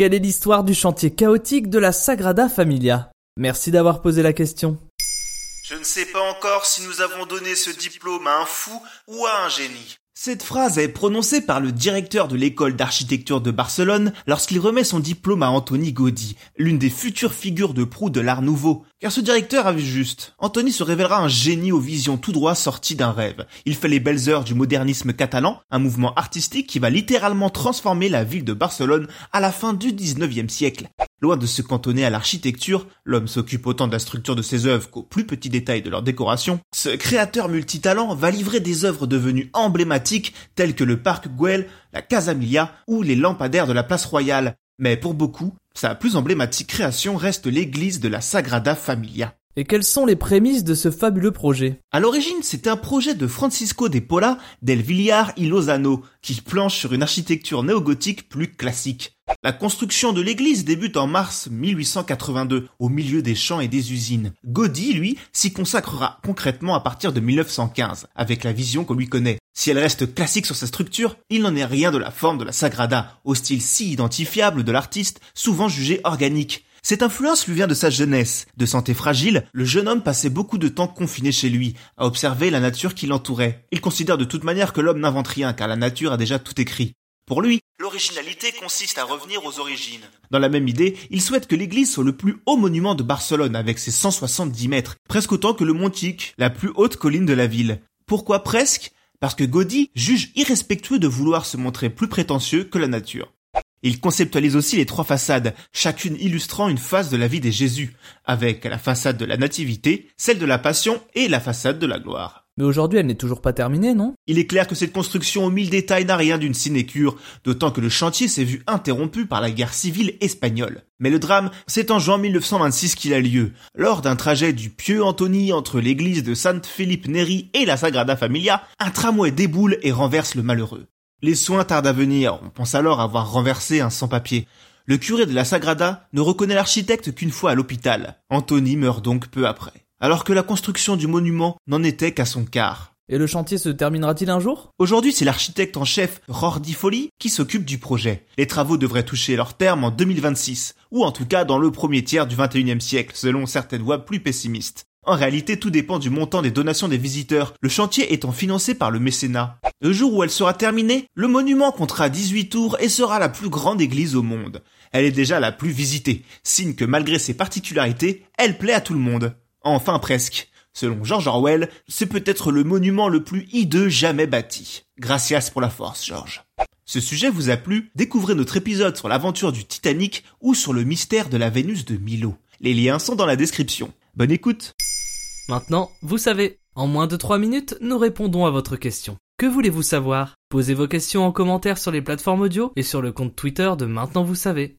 Quelle est l'histoire du chantier chaotique de la Sagrada Familia? Merci d'avoir posé la question. Je ne sais pas encore si nous avons donné ce diplôme à un fou ou à un génie. Cette phrase est prononcée par le directeur de l'école d'architecture de Barcelone lorsqu'il remet son diplôme à Anthony Gaudi, l'une des futures figures de proue de l'art nouveau. Car ce directeur a vu juste. Anthony se révélera un génie aux visions tout droit sorties d'un rêve. Il fait les belles heures du modernisme catalan, un mouvement artistique qui va littéralement transformer la ville de Barcelone à la fin du 19e siècle. Loin de se cantonner à l'architecture, l'homme s'occupe autant de la structure de ses œuvres qu'aux plus petits détails de leur décoration. Ce créateur multitalent va livrer des œuvres devenues emblématiques telles que le parc Güell, la Casa Milia ou les lampadaires de la place royale. Mais pour beaucoup, sa plus emblématique création reste l'église de la Sagrada Familia. Et quelles sont les prémices de ce fabuleux projet? À l'origine, c'était un projet de Francisco de Pola del Villar y Lozano, qui planche sur une architecture néogothique plus classique. La construction de l'église débute en mars 1882, au milieu des champs et des usines. Gaudi, lui, s'y consacrera concrètement à partir de 1915, avec la vision qu'on lui connaît. Si elle reste classique sur sa structure, il n'en est rien de la forme de la Sagrada, au style si identifiable de l'artiste, souvent jugé organique. Cette influence lui vient de sa jeunesse. De santé fragile, le jeune homme passait beaucoup de temps confiné chez lui, à observer la nature qui l'entourait. Il considère de toute manière que l'homme n'invente rien, car la nature a déjà tout écrit. Pour lui, l'originalité consiste à revenir aux origines. Dans la même idée, il souhaite que l'église soit le plus haut monument de Barcelone avec ses 170 mètres, presque autant que le Montic, la plus haute colline de la ville. Pourquoi presque? Parce que Gaudi juge irrespectueux de vouloir se montrer plus prétentieux que la nature. Il conceptualise aussi les trois façades, chacune illustrant une phase de la vie des Jésus, avec la façade de la Nativité, celle de la Passion et la façade de la gloire. Mais aujourd'hui, elle n'est toujours pas terminée, non? Il est clair que cette construction aux mille détails n'a rien d'une sinécure, d'autant que le chantier s'est vu interrompu par la guerre civile espagnole. Mais le drame, c'est en juin 1926 qu'il a lieu, lors d'un trajet du pieux Anthony entre l'église de Saint Philippe Neri et la Sagrada Familia, un tramway déboule et renverse le malheureux. Les soins tardent à venir, on pense alors avoir renversé un sans-papier. Le curé de la Sagrada ne reconnaît l'architecte qu'une fois à l'hôpital. Anthony meurt donc peu après. Alors que la construction du monument n'en était qu'à son quart. Et le chantier se terminera-t-il un jour? Aujourd'hui, c'est l'architecte en chef Rordi Folli qui s'occupe du projet. Les travaux devraient toucher leur terme en 2026, ou en tout cas dans le premier tiers du 21e siècle, selon certaines voix plus pessimistes. En réalité, tout dépend du montant des donations des visiteurs, le chantier étant financé par le mécénat. Le jour où elle sera terminée, le monument comptera 18 tours et sera la plus grande église au monde. Elle est déjà la plus visitée, signe que malgré ses particularités, elle plaît à tout le monde. Enfin presque. Selon George Orwell, c'est peut-être le monument le plus hideux jamais bâti. Gracias pour la force, George. Ce sujet vous a plu? Découvrez notre épisode sur l'aventure du Titanic ou sur le mystère de la Vénus de Milo. Les liens sont dans la description. Bonne écoute Maintenant, vous savez, en moins de 3 minutes, nous répondons à votre question. Que voulez-vous savoir? Posez vos questions en commentaire sur les plateformes audio et sur le compte Twitter de Maintenant vous savez.